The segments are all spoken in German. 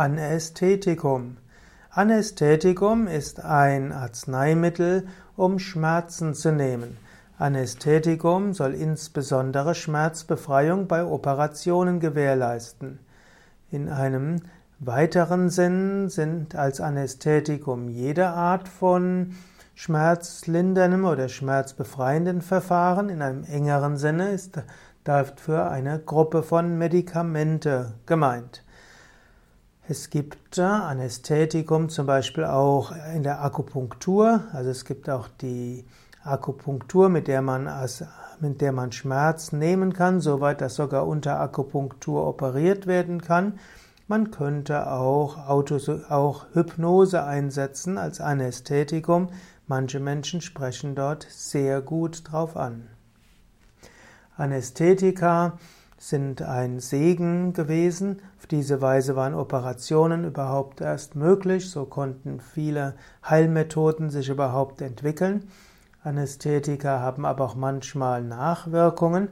Anästhetikum. Anästhetikum ist ein Arzneimittel, um Schmerzen zu nehmen. Anästhetikum soll insbesondere Schmerzbefreiung bei Operationen gewährleisten. In einem weiteren Sinn sind als Anästhetikum jede Art von schmerzlinderndem oder schmerzbefreienden Verfahren. In einem engeren Sinne ist dafür eine Gruppe von Medikamente gemeint. Es gibt Anästhetikum zum Beispiel auch in der Akupunktur. Also es gibt auch die Akupunktur, mit der man, mit der man Schmerz nehmen kann, soweit dass sogar unter Akupunktur operiert werden kann. Man könnte auch, Autos, auch Hypnose einsetzen als Anästhetikum. Manche Menschen sprechen dort sehr gut drauf an. Anästhetika sind ein Segen gewesen. Auf diese Weise waren Operationen überhaupt erst möglich. So konnten viele Heilmethoden sich überhaupt entwickeln. Anästhetika haben aber auch manchmal Nachwirkungen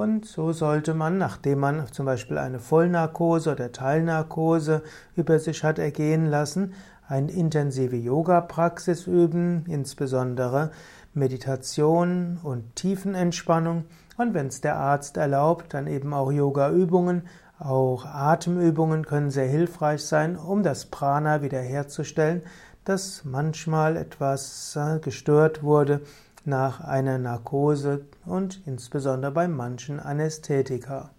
und so sollte man, nachdem man zum Beispiel eine Vollnarkose oder Teilnarkose über sich hat ergehen lassen, eine intensive Yoga-Praxis üben, insbesondere Meditation und Tiefenentspannung. Und wenn es der Arzt erlaubt, dann eben auch Yoga-Übungen, auch Atemübungen können sehr hilfreich sein, um das Prana wiederherzustellen, das manchmal etwas äh, gestört wurde nach einer Narkose und insbesondere bei manchen Anästhetika.